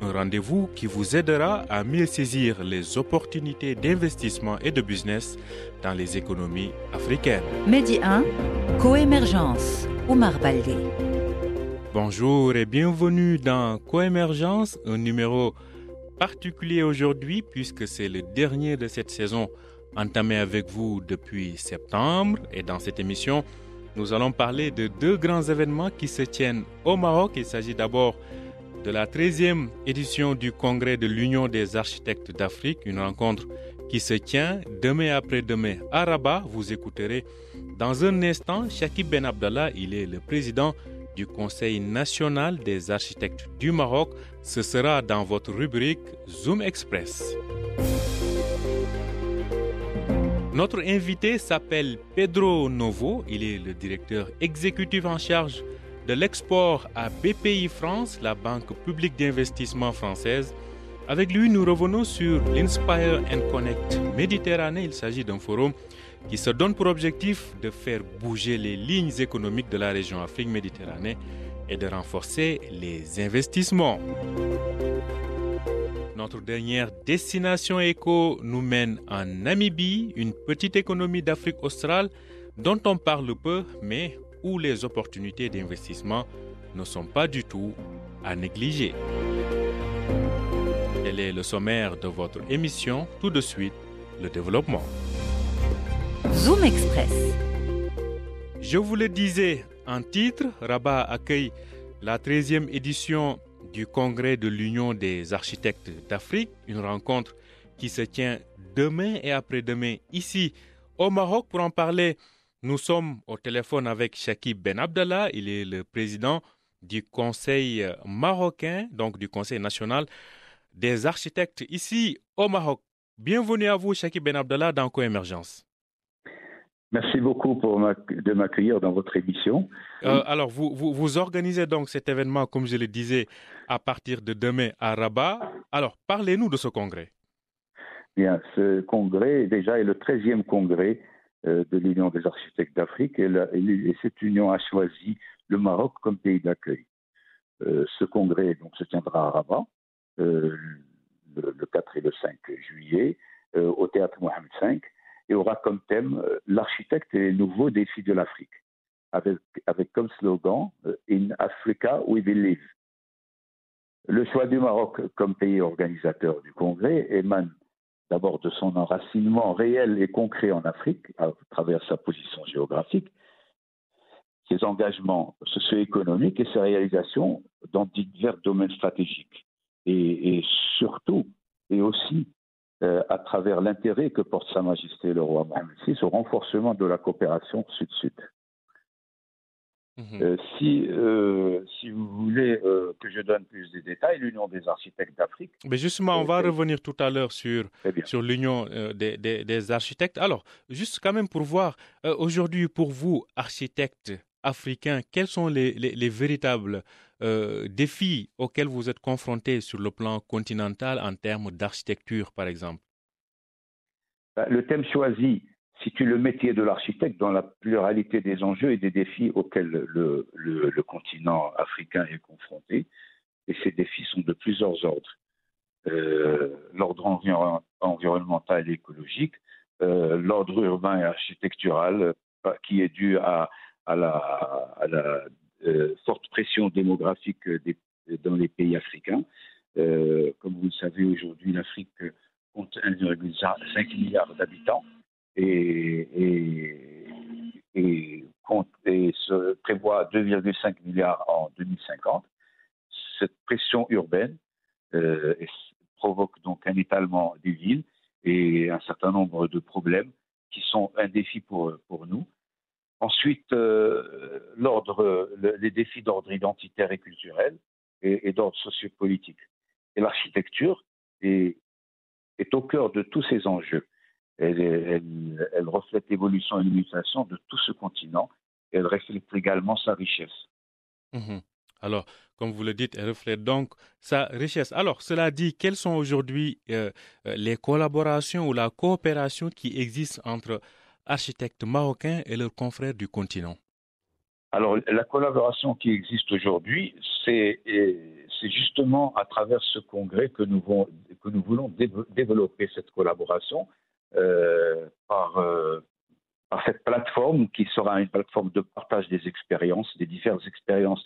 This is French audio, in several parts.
un rendez-vous qui vous aidera à mieux saisir les opportunités d'investissement et de business dans les économies africaines. Medi 1, Coémergence, Oumar Baldé. Bonjour et bienvenue dans Coémergence, un numéro particulier aujourd'hui puisque c'est le dernier de cette saison entamée avec vous depuis septembre. Et dans cette émission, nous allons parler de deux grands événements qui se tiennent au Maroc. Il s'agit d'abord de la 13e édition du Congrès de l'Union des architectes d'Afrique, une rencontre qui se tient demain après-demain à Rabat. Vous écouterez dans un instant Shakib Ben Abdallah, il est le président du Conseil national des architectes du Maroc. Ce sera dans votre rubrique Zoom Express. Notre invité s'appelle Pedro Novo. Il est le directeur exécutif en charge de l'export à BPI France, la banque publique d'investissement française. Avec lui, nous revenons sur l'Inspire and Connect Méditerranée. Il s'agit d'un forum qui se donne pour objectif de faire bouger les lignes économiques de la région Afrique-Méditerranée et de renforcer les investissements. Notre dernière destination éco nous mène en Namibie, une petite économie d'Afrique australe dont on parle peu, mais où les opportunités d'investissement ne sont pas du tout à négliger. Tel est le sommaire de votre émission. Tout de suite, le développement. Zoom Express. Je vous le disais en titre, Rabat accueille la 13e édition du Congrès de l'Union des architectes d'Afrique, une rencontre qui se tient demain et après-demain ici au Maroc. Pour en parler, nous sommes au téléphone avec Shakib Ben Abdallah, il est le président du Conseil marocain, donc du Conseil national des architectes ici au Maroc. Bienvenue à vous, Shakib Ben Abdallah, dans Coémergence. Merci beaucoup pour de m'accueillir dans votre émission. Euh, alors, vous, vous, vous, organisez donc cet événement, comme je le disais, à partir de demain à Rabat. Alors, parlez-nous de ce congrès. Bien, ce congrès, déjà, est le 13e congrès de l'Union des architectes d'Afrique et, cette union a choisi le Maroc comme pays d'accueil. Euh, ce congrès donc, se tiendra à Rabat le, le, 4 et le 5 juillet au théâtre Mohamed V et aura comme thème l'architecte et les nouveaux défis de l'Afrique, avec, avec comme slogan In Africa we believe. Le choix du Maroc comme pays organisateur du congrès émane d'abord de son enracinement réel et concret en Afrique, à travers sa position géographique, ses engagements socio-économiques et ses réalisations dans divers domaines stratégiques. Et, surtout, et aussi euh, à travers l'intérêt que porte Sa Majesté le roi Mohamed VI au renforcement de la coopération sud-sud. Mmh. Euh, si, euh, si vous voulez euh, que je donne plus de détails, l'Union des architectes d'Afrique. Mais justement, on va revenir tout à l'heure sur, sur l'Union des, des, des, architectes. Alors, juste quand même pour voir, aujourd'hui, pour vous, architectes africains, quels sont les, les, les véritables défis auxquels vous êtes confrontés sur le plan continental en termes d'architecture, par exemple? Le thème choisi situe le métier de l'architecte dans la pluralité des enjeux et des défis auxquels le, continent africain est confronté. Et ces défis sont de plusieurs ordres. Euh, l'ordre environ, environnemental et écologique, euh, l'ordre urbain et architectural qui est dû à, la, euh, forte pression démographique dans les pays africains. Euh, comme vous le savez, aujourd'hui, l'Afrique compte 1,5 milliard d'habitants et, et, et, compte, et se prévoit 2,5 milliards en 2050. Cette pression urbaine euh, provoque donc un étalement des villes et un certain nombre de problèmes qui sont un défi pour, nous. Ensuite, euh, les défis d'ordre identitaire et culturel et, d'ordre sociopolitique. Et l'architecture est, au cœur de tous ces enjeux. Elle, reflète l'évolution et l'utilisation de tout ce continent. Elle reflète également sa richesse. Mmh. Alors, comme vous le dites, elle reflète donc sa richesse. Alors, cela dit, quelles sont aujourd'hui euh, les collaborations ou la coopération qui existe entre architectes marocains et leurs confrères du continent? Alors, la collaboration qui existe aujourd'hui, c'est justement à travers ce congrès que nous, vont, que nous voulons développer cette collaboration euh, par, euh, par cette plateforme qui sera une plateforme de partage des expériences, des diverses expériences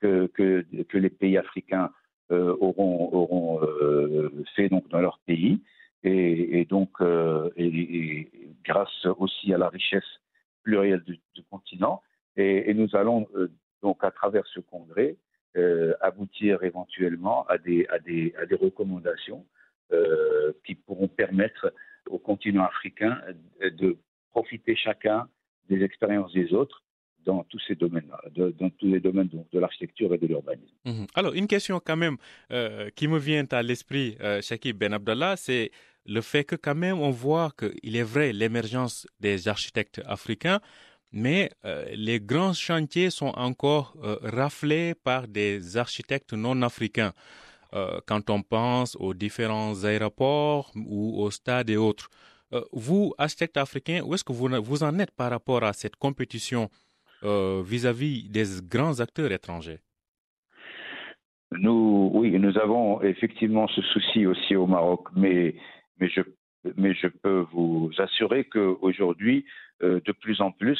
que, que, que les pays africains euh, auront, auront euh, fait donc dans leur pays. Et, et donc, euh, et, et, grâce aussi à la richesse plurielle du, du continent, et, nous allons euh, donc, à travers ce congrès, euh, aboutir éventuellement à des, à des, à des recommandations euh, qui pourront permettre au continent africain de profiter chacun des expériences des autres dans tous ces domaines-là, dans tous les domaines donc, de l'architecture et de l'urbanisme. Mmh. Alors, une question quand même euh, qui me vient à l'esprit, euh, Shakib Ben Abdallah, c'est le fait que quand même on voit qu'il est vrai l'émergence des architectes africains, mais euh, les grands chantiers sont encore euh, raflés par des architectes non africains. Quand on pense aux différents aéroports ou aux stades et autres. Vous, architecte africain, où est-ce que vous, en êtes par rapport à cette compétition vis-à-vis -vis des grands acteurs étrangers? Nous, oui, nous avons effectivement ce souci aussi au Maroc, mais, mais, je, mais je peux vous assurer qu'aujourd'hui, euh, de plus en plus,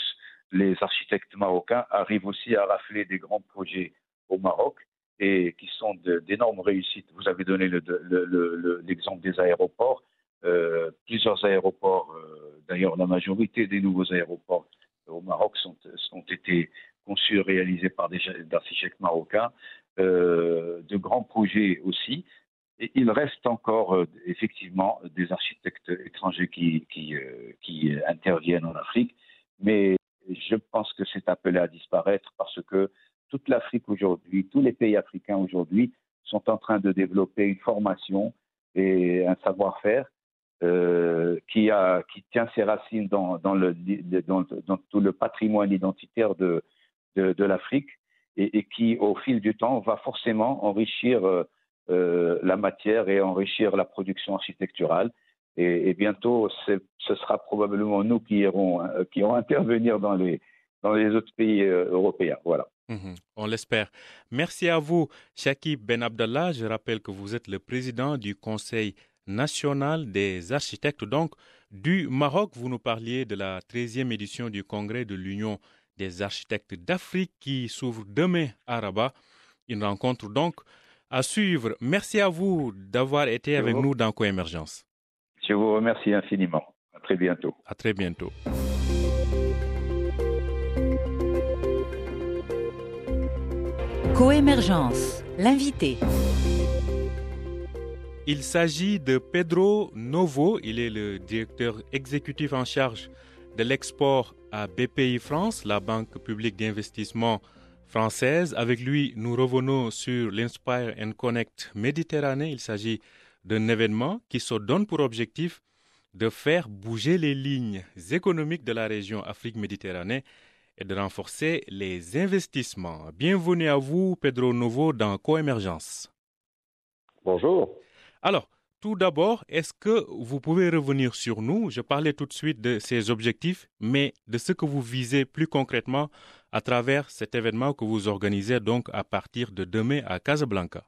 les architectes marocains arrivent aussi à rafler des grands projets au Maroc et qui sont d'énormes réussites. Vous avez donné l'exemple le, le, le, des aéroports. Euh, plusieurs aéroports, euh, d'ailleurs la majorité des nouveaux aéroports au Maroc sont, ont été conçus et réalisés par des architectes marocains. Euh, de grands projets aussi. Et il reste encore euh, effectivement des architectes étrangers qui, euh, qui interviennent en Afrique, mais je pense que c'est appelé à disparaître parce que toute l'Afrique aujourd'hui, tous les pays africains aujourd'hui sont en train de développer une formation et un savoir-faire euh, qui, a, qui tient ses racines dans, dans, le, dans, tout le patrimoine identitaire de, de, l'Afrique et, qui, au fil du temps, va forcément enrichir euh, la matière et enrichir la production architecturale. Et, bientôt, ce sera probablement nous qui irons, euh, qui irons intervenir dans les, dans les autres pays euh, européens. Voilà. Mmh, on l'espère. Merci à vous, Shakib Ben Abdallah. Je rappelle que vous êtes le président du Conseil national des architectes, donc du Maroc. Vous nous parliez de la 13e édition du Congrès de l'Union des architectes d'Afrique qui s'ouvre demain à Rabat. Une rencontre donc à suivre. Merci à vous d'avoir été avec nous dans Coémergence. Je vous remercie infiniment. À très bientôt. À très bientôt. Coémergence, l'invité. Il s'agit de Pedro Novo. Il est le directeur exécutif en charge de l'export à BPI France, la banque publique d'investissement française. Avec lui, nous revenons sur l'Inspire and Connect Méditerranée. Il s'agit d'un événement qui se donne pour objectif de faire bouger les lignes économiques de la région Afrique-Méditerranée et de renforcer les investissements. Bienvenue à vous, Pedro Novo, dans Coémergence. Bonjour. Alors, tout d'abord, est-ce que vous pouvez revenir sur nous? Je parlais tout de suite de ces objectifs, mais de ce que vous visez plus concrètement à travers cet événement que vous organisez donc à partir de demain à Casablanca.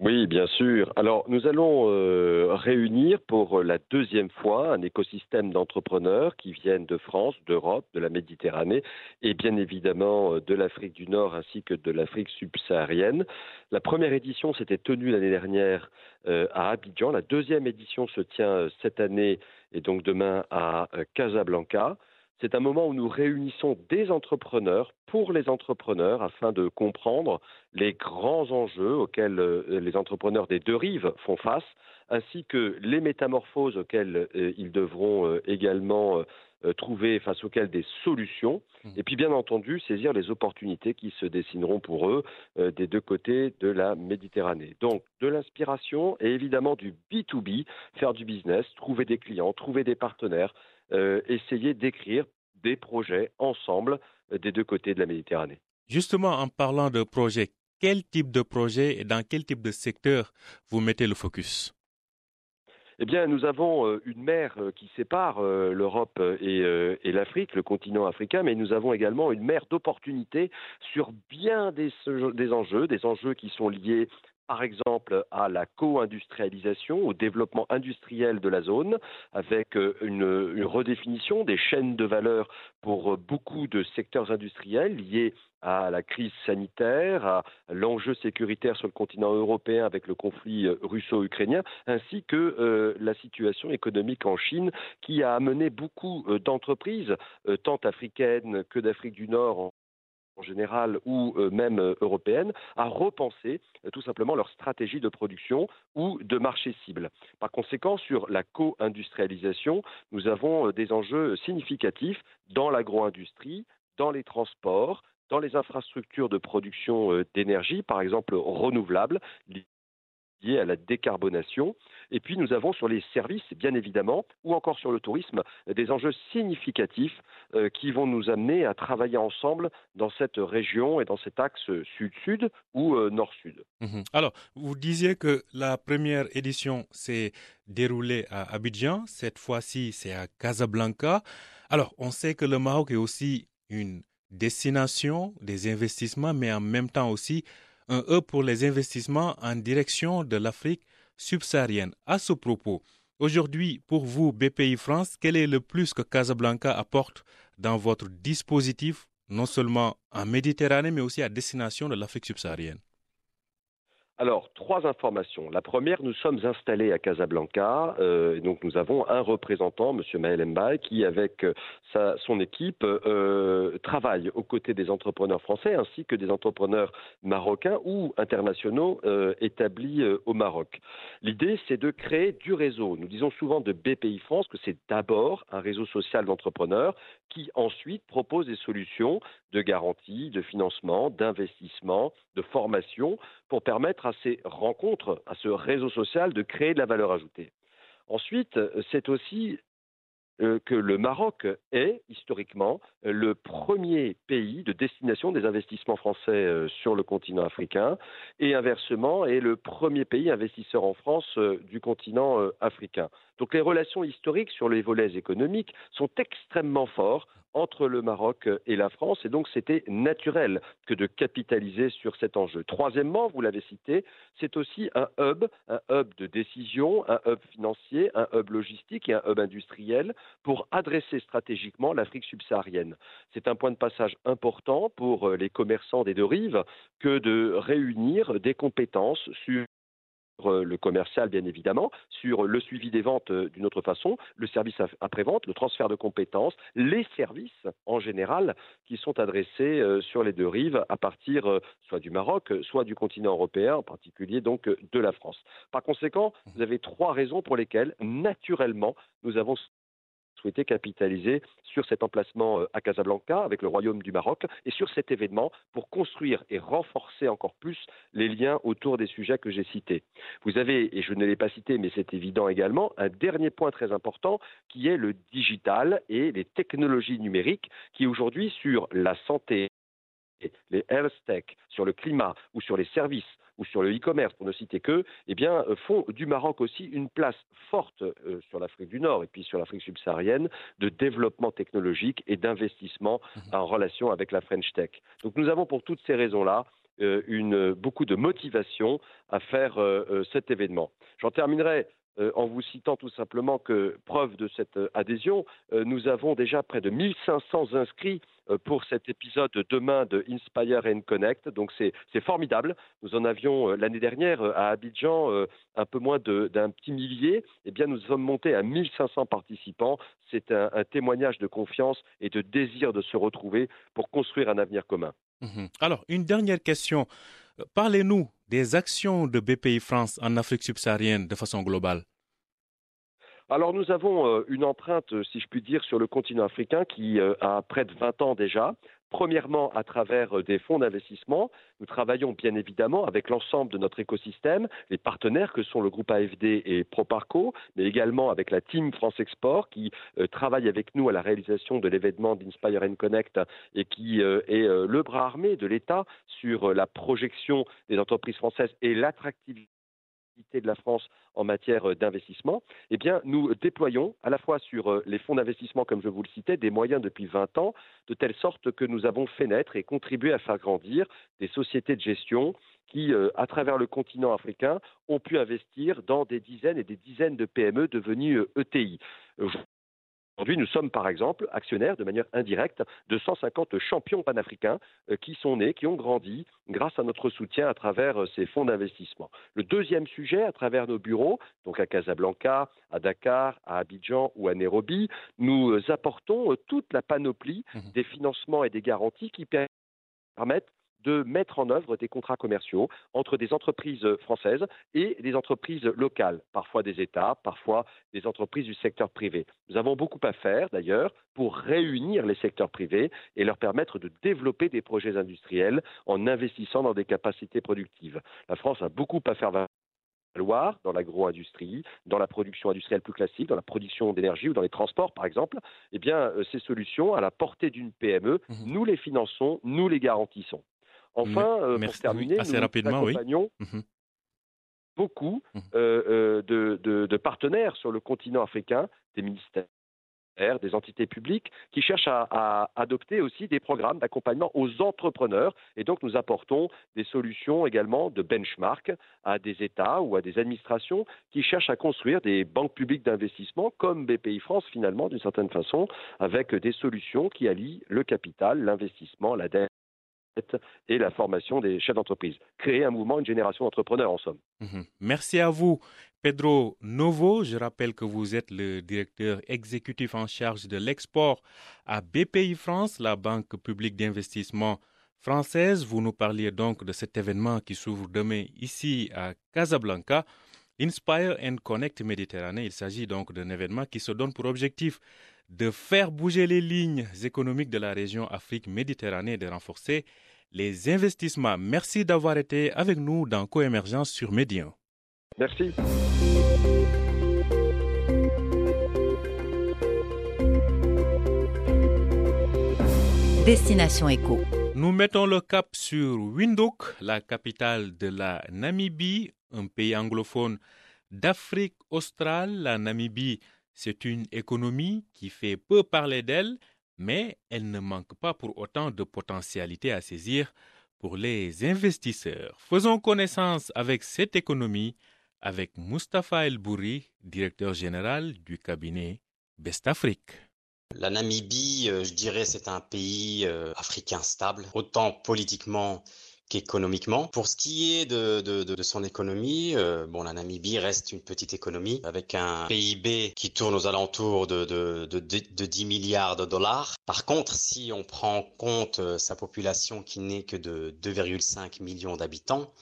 Oui, bien sûr. Alors, nous allons euh, réunir pour la deuxième fois un écosystème d'entrepreneurs qui viennent de France, d'Europe, de la Méditerranée et bien évidemment euh, de l'Afrique du Nord ainsi que de l'Afrique subsaharienne. La première édition s'était tenue l'année dernière euh, à Abidjan. La deuxième édition se tient cette année et donc demain à Casablanca. C'est un moment où nous réunissons des entrepreneurs pour les entrepreneurs afin de comprendre les grands enjeux auxquels euh, les entrepreneurs des deux rives font face, ainsi que les métamorphoses auxquelles euh, ils devront euh, également trouver face auxquelles des solutions, mmh. et puis bien entendu saisir les opportunités qui se dessineront pour eux des deux côtés de la Méditerranée. Donc de l'inspiration et évidemment du B2B, faire du business, trouver des clients, trouver des partenaires, essayer d'écrire des projets ensemble des deux côtés de la Méditerranée. Justement, en parlant de projets, quel type de projet et dans quel type de secteur vous mettez le focus? Eh bien, nous avons euh, une mer euh, qui sépare euh, l'Europe et, l'Afrique, le continent africain, mais nous avons également une mer d'opportunités sur bien des, enjeux, des enjeux qui sont liés par exemple à la co-industrialisation, au développement industriel de la zone, avec une, redéfinition des chaînes de valeur pour beaucoup de secteurs industriels liés à la crise sanitaire, à l'enjeu sécuritaire sur le continent européen avec le conflit euh, russo-ukrainien, ainsi que euh, la situation économique en Chine qui a amené beaucoup euh, d'entreprises, tant africaines que d'Afrique du Nord général ou même européennes, à repenser tout simplement leur stratégie de production ou de marché cible. Par conséquent, sur la co-industrialisation, nous avons des enjeux significatifs dans l'agro-industrie, dans les transports, dans les infrastructures de production euh, d'énergie, par exemple renouvelables, liées à la décarbonation. Et puis nous avons sur les services, bien évidemment, ou encore sur le tourisme, des enjeux significatifs euh, qui vont nous amener à travailler ensemble dans cette région et dans cet axe sud-sud ou euh, nord-sud. Mhm. Alors, vous disiez que la première édition s'est déroulée à Abidjan, cette fois-ci c'est à Casablanca. Alors, on sait que le Maroc est aussi une destination des investissements, mais en même temps aussi un E pour les investissements en direction de l'Afrique subsaharienne. À ce propos, aujourd'hui, pour vous, BPI France, quel est le plus que Casablanca apporte dans votre dispositif, non seulement en Méditerranée, mais aussi à destination de l'Afrique subsaharienne? Alors, trois informations. La première, nous sommes installés à Casablanca, euh, et donc nous avons un représentant, M. Maël Mbaye, qui, avec euh, son équipe, euh, travaille aux côtés des entrepreneurs français ainsi que des entrepreneurs marocains ou internationaux établis au Maroc. L'idée, c'est de créer du réseau. Nous disons souvent de BPI France que c'est d'abord un réseau social d'entrepreneurs qui ensuite propose des solutions de garantie, de financement, d'investissement, de formation pour permettre à ces rencontres, à ce réseau social de créer de la valeur ajoutée. Ensuite, c'est aussi euh, que le Maroc est historiquement le premier pays de destination des investissements français euh, sur le continent africain et inversement est le premier pays investisseur en France euh, du continent africain. Donc les relations historiques sur les volets économiques sont extrêmement fortes entre le Maroc et la France, et donc c'était naturel que de capitaliser sur cet enjeu. Troisièmement, vous l'avez cité, c'est aussi un hub, un hub de décision, un hub financier, un hub logistique et un hub industriel pour adresser stratégiquement l'Afrique subsaharienne. C'est un point de passage important pour les commerçants des deux rives que de réunir des compétences sur euh, le commercial, bien évidemment, sur le suivi des ventes euh, d'une autre façon, le service après-vente, le transfert de compétences, les services en général qui sont adressés euh, sur les deux rives à partir soit du Maroc, soit du continent européen, en particulier donc de la France. Par conséquent, vous avez trois raisons pour lesquelles, naturellement, nous avons souhaité capitaliser sur cet emplacement euh, à Casablanca avec le Royaume du Maroc et sur cet événement pour construire et renforcer encore plus les liens autour des sujets que j'ai cités. Vous avez, et je ne l'ai pas cité, mais c'est évident également, un dernier point très important qui est le digital et les technologies numériques qui aujourd'hui sur la santé les health tech, sur le climat ou sur les services ou sur le e-commerce, pour ne citer que, eh bien, euh, font du Maroc aussi une place forte euh, sur l'Afrique du Nord et puis sur l'Afrique subsaharienne de développement technologique et d'investissement mhm. en relation avec la French Tech. Donc nous avons pour toutes ces raisons-là euh, une, beaucoup de motivation à faire cet événement. J'en terminerai en vous citant tout simplement que, preuve de cette adhésion, nous avons déjà près de 1500 inscrits euh, pour cet épisode demain de Inspire and Connect. Donc c'est formidable. Nous en avions euh, l'année dernière euh, à Abidjan un peu moins d'un petit millier. Eh bien, nous sommes montés à 1500 participants. C'est un, témoignage de confiance et de désir de se retrouver pour construire un avenir commun. Mhm. Alors, une dernière question. Parlez-nous des actions de BPI France en Afrique subsaharienne de façon globale. Alors nous avons une empreinte, si je puis dire, sur le continent africain qui a près de 20 ans déjà. Premièrement, à travers des fonds d'investissement. Nous travaillons bien évidemment avec l'ensemble de notre écosystème, les partenaires que sont le groupe AFD et Proparco, mais également avec la team France Export qui travaille avec nous à la réalisation de l'événement d'Inspire and Connect et qui est le bras armé de l'État sur la projection des entreprises françaises et l'attractivité de la France en matière euh, d'investissement, eh bien, nous déployons à la fois sur euh, les fonds d'investissement, comme je vous le citais, des moyens depuis 20 ans, de telle sorte que nous avons fait naître et contribué à faire grandir des sociétés de gestion qui, euh, à travers le continent africain, ont pu investir dans des dizaines et des dizaines de PME devenues ETI. E Aujourd'hui, nous sommes par exemple actionnaires de manière indirecte de 150 champions panafricains euh, qui sont nés, qui ont grandi grâce à notre soutien à travers euh, ces fonds d'investissement. Le deuxième sujet, à travers nos bureaux, donc à Casablanca, à Dakar, à Abidjan ou à Nairobi, nous euh, apportons toute la panoplie mmh des financements et des garanties qui permettent de mettre en œuvre des contrats commerciaux entre des entreprises françaises et des entreprises locales, parfois des États, parfois des entreprises du secteur privé. Nous avons beaucoup à faire d'ailleurs pour réunir les secteurs privés et leur permettre de développer des projets industriels en investissant dans des capacités productives. La France a beaucoup à faire valoir dans l'agro-industrie, dans la production industrielle plus classique, dans la production d'énergie ou dans les transports, par exemple, eh bien, euh, ces solutions, à la portée d'une PME, mmh nous les finançons, nous les garantissons. Enfin, euh, pour terminer, assez nous rapidement, accompagnons mmh beaucoup mmh euh, euh, de, partenaires sur le continent africain, des ministères des entités publiques qui cherchent à, adopter aussi des programmes d'accompagnement aux entrepreneurs. Et donc, nous apportons des solutions également de benchmark à des États ou à des administrations qui cherchent à construire des banques publiques d'investissement comme BPI France, finalement, d'une certaine façon, avec des solutions qui allient le capital, l'investissement, la dette et la formation des chefs d'entreprise. Créer un mouvement, une génération d'entrepreneurs en somme. Mhm. Merci à vous. Pedro Novo, je rappelle que vous êtes le directeur exécutif en charge de l'export à BPI France, la banque publique d'investissement française. Vous nous parliez donc de cet événement qui s'ouvre demain ici à Casablanca. Inspire and Connect Méditerranée, il s'agit donc d'un événement qui se donne pour objectif de faire bouger les lignes économiques de la région Afrique-Méditerranée et de renforcer les investissements. Merci d'avoir été avec nous dans Coémergence sur Médian. Merci. Destination Éco. Nous mettons le cap sur Windhoek, la capitale de la Namibie, un pays anglophone d'Afrique australe. La Namibie c'est une économie qui fait peu parler d'elle, mais elle ne manque pas pour autant de potentialités à saisir pour les investisseurs. Faisons connaissance avec cette économie avec Mustapha El Bouri, directeur général du cabinet Best Afrique. La Namibie, euh, je dirais, c'est un pays euh, africain stable, autant politiquement qu'économiquement. Pour ce qui est de, de, de son économie, euh, bon, la Namibie reste une petite économie avec un PIB qui tourne aux alentours de, de 10 milliards de dollars. Par contre, si on prend en compte euh, sa population qui n'est que de 2,5 millions d'habitants,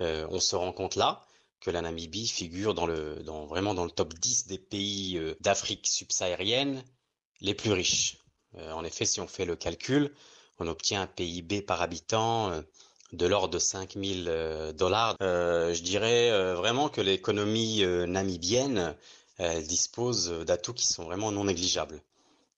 euh, on se rend compte là que la Namibie figure dans le, dans, vraiment dans le top 10 des pays d'Afrique subsaharienne les plus riches. en effet, si on fait le calcul, on obtient un PIB par habitant de l'ordre de 5000 euh, dollars. Euh, je dirais euh, vraiment que l'économie namibienne dispose d'atouts qui sont vraiment non négligeables.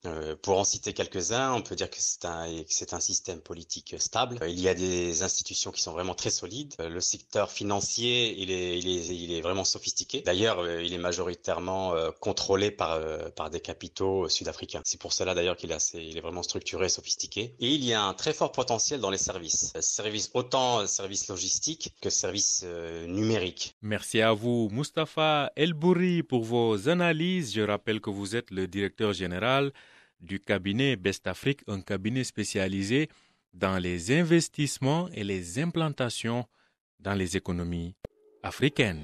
Euh, pour en citer quelques-uns, on peut dire que c'est un, un système politique stable. Il y a des institutions qui sont vraiment très solides. Euh, le secteur financier, il est, il est, il est vraiment sophistiqué. D'ailleurs, euh, il est majoritairement contrôlé par, par des capitaux sud-africains. C'est pour cela d'ailleurs qu'il est, est vraiment structuré, sophistiqué. Et il y a un très fort potentiel dans les services. Services autant services logistiques que services numériques. Merci à vous, Mustapha Elbouri, pour vos analyses. Je rappelle que vous êtes le directeur général du cabinet Best Afrique, un cabinet spécialisé dans les investissements et les implantations dans les économies africaines.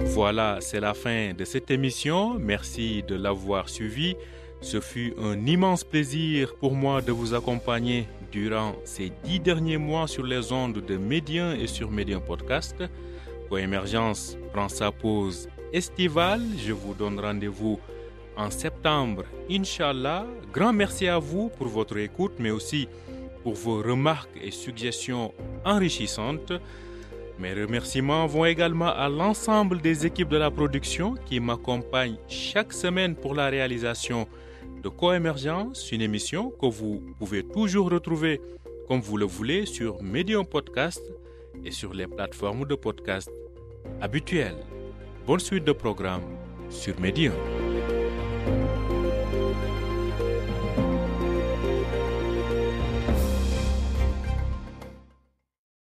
Voilà, c'est la fin de cette émission. Merci de l'avoir suivi. Ce fut un immense plaisir pour moi de vous accompagner durant ces dix derniers mois sur les ondes de Médien et sur Médien Podcast. Coémergence prend sa pause estivale. Je vous donne rendez-vous en septembre, Inch'Allah. Grand merci à vous pour votre écoute, mais aussi pour vos remarques et suggestions enrichissantes. Mes remerciements vont également à l'ensemble des équipes de la production qui m'accompagnent chaque semaine pour la réalisation de Coémergence, une émission que vous pouvez toujours retrouver comme vous le voulez sur Medium Podcast et sur les plateformes de podcast habituelles. Bonne suite de programme sur Medium.